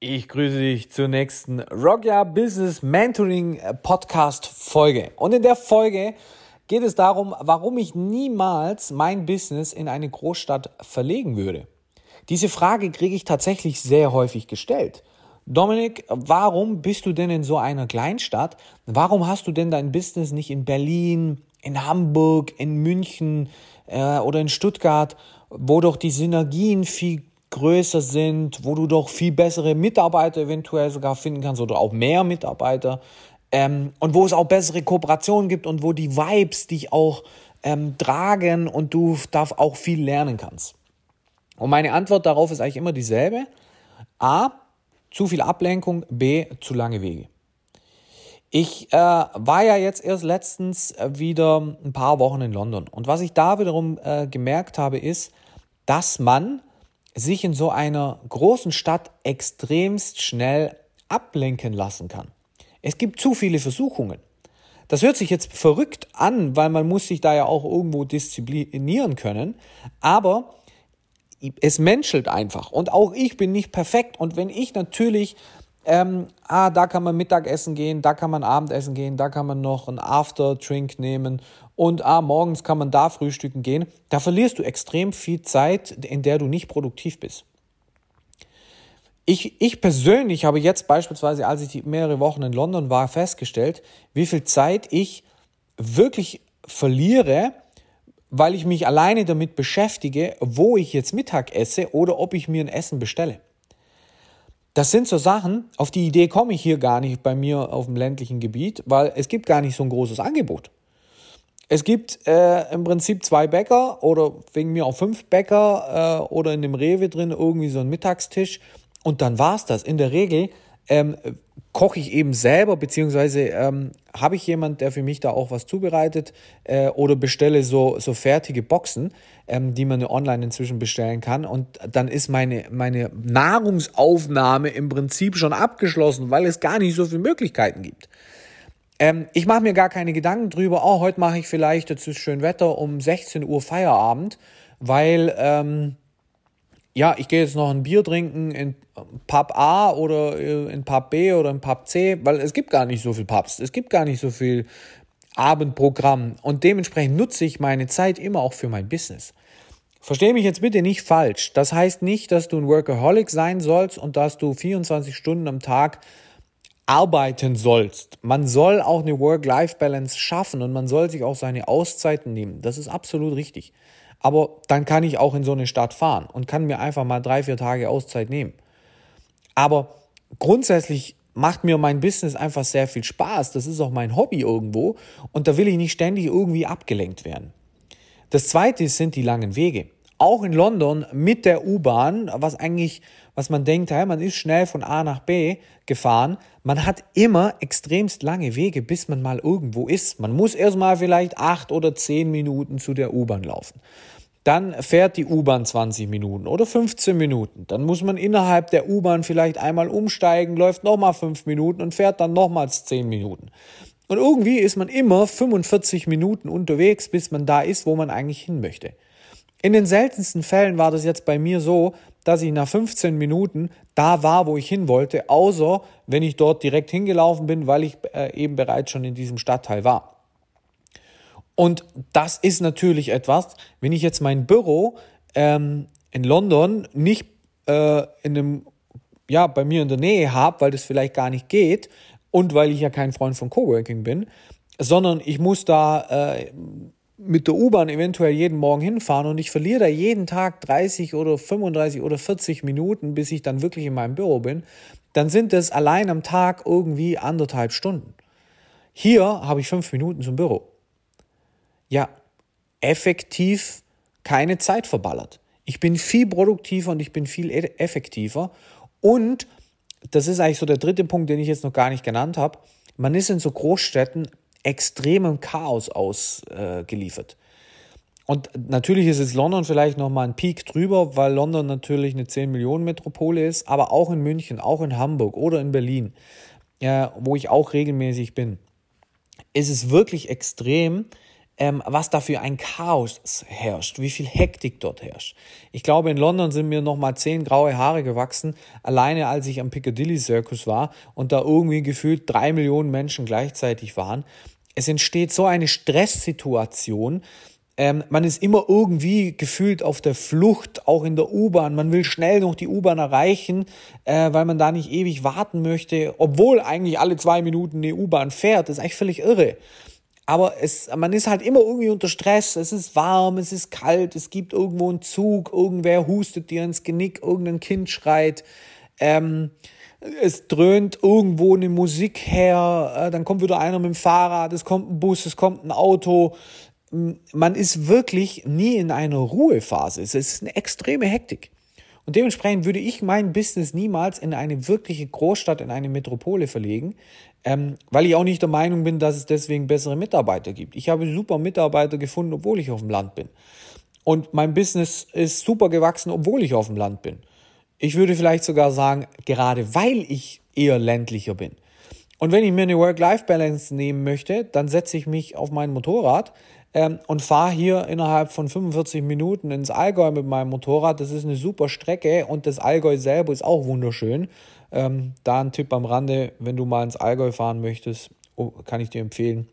Ich grüße dich zur nächsten Rockya Business Mentoring Podcast Folge. Und in der Folge geht es darum, warum ich niemals mein Business in eine Großstadt verlegen würde. Diese Frage kriege ich tatsächlich sehr häufig gestellt. Dominik, warum bist du denn in so einer Kleinstadt? Warum hast du denn dein Business nicht in Berlin, in Hamburg, in München äh, oder in Stuttgart, wo doch die Synergien viel größer sind, wo du doch viel bessere Mitarbeiter eventuell sogar finden kannst oder auch mehr Mitarbeiter ähm, und wo es auch bessere Kooperationen gibt und wo die Vibes dich auch ähm, tragen und du darf auch viel lernen kannst. Und meine Antwort darauf ist eigentlich immer dieselbe. A, zu viel Ablenkung, B, zu lange Wege. Ich äh, war ja jetzt erst letztens wieder ein paar Wochen in London und was ich da wiederum äh, gemerkt habe, ist, dass man sich in so einer großen Stadt extremst schnell ablenken lassen kann. Es gibt zu viele Versuchungen. Das hört sich jetzt verrückt an, weil man muss sich da ja auch irgendwo disziplinieren können, aber es menschelt einfach und auch ich bin nicht perfekt und wenn ich natürlich ähm, ah, da kann man Mittagessen gehen, da kann man Abendessen gehen, da kann man noch einen After-Drink nehmen und ah, morgens kann man da frühstücken gehen. Da verlierst du extrem viel Zeit, in der du nicht produktiv bist. Ich, ich persönlich habe jetzt beispielsweise, als ich mehrere Wochen in London war, festgestellt, wie viel Zeit ich wirklich verliere, weil ich mich alleine damit beschäftige, wo ich jetzt Mittag esse oder ob ich mir ein Essen bestelle. Das sind so Sachen, auf die Idee komme ich hier gar nicht bei mir auf dem ländlichen Gebiet, weil es gibt gar nicht so ein großes Angebot. Es gibt äh, im Prinzip zwei Bäcker oder wegen mir auch fünf Bäcker äh, oder in dem Rewe drin irgendwie so ein Mittagstisch und dann war's das. In der Regel ähm, koche ich eben selber, beziehungsweise ähm, habe ich jemand, der für mich da auch was zubereitet äh, oder bestelle so, so fertige Boxen, ähm, die man online inzwischen bestellen kann. Und dann ist meine, meine Nahrungsaufnahme im Prinzip schon abgeschlossen, weil es gar nicht so viele Möglichkeiten gibt. Ähm, ich mache mir gar keine Gedanken drüber, oh, heute mache ich vielleicht, jetzt ist schön Wetter, um 16 Uhr Feierabend, weil ähm, ja, ich gehe jetzt noch ein Bier trinken in Pub A oder äh, in Pub B oder in Pub C, weil es gibt gar nicht so viel Pubs, es gibt gar nicht so viel Abendprogramm und dementsprechend nutze ich meine Zeit immer auch für mein Business. Verstehe mich jetzt bitte nicht falsch. Das heißt nicht, dass du ein Workaholic sein sollst und dass du 24 Stunden am Tag arbeiten sollst. Man soll auch eine Work-Life-Balance schaffen und man soll sich auch seine Auszeiten nehmen. Das ist absolut richtig. Aber dann kann ich auch in so eine Stadt fahren und kann mir einfach mal drei, vier Tage Auszeit nehmen. Aber grundsätzlich macht mir mein Business einfach sehr viel Spaß. Das ist auch mein Hobby irgendwo und da will ich nicht ständig irgendwie abgelenkt werden. Das zweite sind die langen Wege. Auch in London mit der U-Bahn, was eigentlich, was man denkt, hey, man ist schnell von A nach B gefahren. Man hat immer extremst lange Wege, bis man mal irgendwo ist. Man muss erstmal vielleicht acht oder zehn Minuten zu der U-Bahn laufen. Dann fährt die U-Bahn 20 Minuten oder 15 Minuten. Dann muss man innerhalb der U-Bahn vielleicht einmal umsteigen, läuft nochmal fünf Minuten und fährt dann nochmals zehn Minuten. Und irgendwie ist man immer 45 Minuten unterwegs, bis man da ist, wo man eigentlich hin möchte. In den seltensten Fällen war das jetzt bei mir so, dass ich nach 15 Minuten da war, wo ich hin wollte, außer wenn ich dort direkt hingelaufen bin, weil ich äh, eben bereits schon in diesem Stadtteil war. Und das ist natürlich etwas, wenn ich jetzt mein Büro ähm, in London nicht äh, in einem, ja, bei mir in der Nähe habe, weil das vielleicht gar nicht geht und weil ich ja kein Freund von Coworking bin, sondern ich muss da äh, mit der U-Bahn eventuell jeden Morgen hinfahren und ich verliere da jeden Tag 30 oder 35 oder 40 Minuten, bis ich dann wirklich in meinem Büro bin, dann sind es allein am Tag irgendwie anderthalb Stunden. Hier habe ich fünf Minuten zum Büro. Ja, effektiv keine Zeit verballert. Ich bin viel produktiver und ich bin viel e-, effektiver. Und das ist eigentlich so der dritte Punkt, den ich jetzt noch gar nicht genannt habe. Man ist in so Großstädten extremem Chaos ausgeliefert. Äh, und natürlich ist jetzt London vielleicht nochmal ein Peak drüber, weil London natürlich eine 10 Millionen Metropole ist, aber auch in München, auch in Hamburg oder in Berlin, äh, wo ich auch regelmäßig bin, ist es wirklich extrem, ähm, was da für ein Chaos herrscht, wie viel Hektik dort herrscht. Ich glaube, in London sind mir nochmal zehn graue Haare gewachsen, alleine als ich am Piccadilly Circus war und da irgendwie gefühlt drei Millionen Menschen gleichzeitig waren. Es entsteht so eine Stresssituation, ähm, man ist immer irgendwie gefühlt auf der Flucht, auch in der U-Bahn. Man will schnell noch die U-Bahn erreichen, äh, weil man da nicht ewig warten möchte, obwohl eigentlich alle zwei Minuten eine U-Bahn fährt. Das ist eigentlich völlig irre. Aber es, man ist halt immer irgendwie unter Stress. Es ist warm, es ist kalt, es gibt irgendwo einen Zug, irgendwer hustet dir ins Genick, irgendein Kind schreit. Ähm, es dröhnt irgendwo eine Musik her, äh, dann kommt wieder einer mit dem Fahrrad, es kommt ein Bus, es kommt ein Auto, man ist wirklich nie in einer Ruhephase. Es ist eine extreme Hektik. Und dementsprechend würde ich mein Business niemals in eine wirkliche Großstadt, in eine Metropole verlegen, ähm, weil ich auch nicht der Meinung bin, dass es deswegen bessere Mitarbeiter gibt. Ich habe super Mitarbeiter gefunden, obwohl ich auf dem Land bin. Und mein Business ist super gewachsen, obwohl ich auf dem Land bin. Ich würde vielleicht sogar sagen, gerade weil ich eher ländlicher bin. Und wenn ich mir eine Work-Life-Balance nehmen möchte, dann setze ich mich auf mein Motorrad, ähm, und fahre hier innerhalb von 45 Minuten ins Allgäu mit meinem Motorrad. Das ist eine super Strecke und das Allgäu selber ist auch wunderschön. Ähm, da ein Tipp am Rande, wenn du mal ins Allgäu fahren möchtest, oh, kann ich dir empfehlen.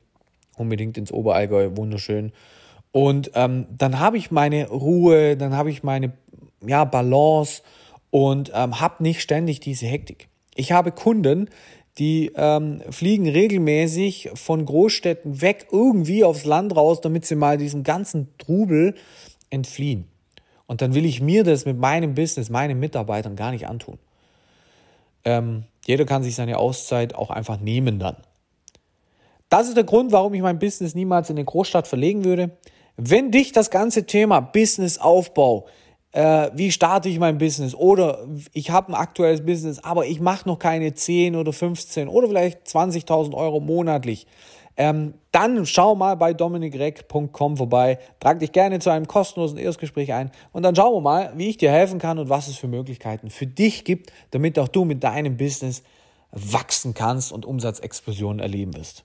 Unbedingt ins Oberallgäu, wunderschön. Und ähm, dann habe ich meine Ruhe, dann habe ich meine ja, Balance und ähm, habe nicht ständig diese Hektik. Ich habe Kunden, die ähm, fliegen regelmäßig von Großstädten weg irgendwie aufs Land raus, damit sie mal diesem ganzen Trubel entfliehen. Und dann will ich mir das mit meinem Business, meinen Mitarbeitern gar nicht antun. Ähm, jeder kann sich seine Auszeit auch einfach nehmen dann. Das ist der Grund, warum ich mein Business niemals in eine Großstadt verlegen würde. Wenn dich das ganze Thema Businessaufbau äh, wie starte ich mein Business oder ich habe ein aktuelles Business, aber ich mache noch keine 10 oder 15 oder vielleicht 20.000 Euro monatlich. Ähm, dann schau mal bei dominikreck.com vorbei, trag dich gerne zu einem kostenlosen Erstgespräch ein und dann schauen wir mal, wie ich dir helfen kann und was es für Möglichkeiten für dich gibt, damit auch du mit deinem Business wachsen kannst und Umsatzexplosionen erleben wirst.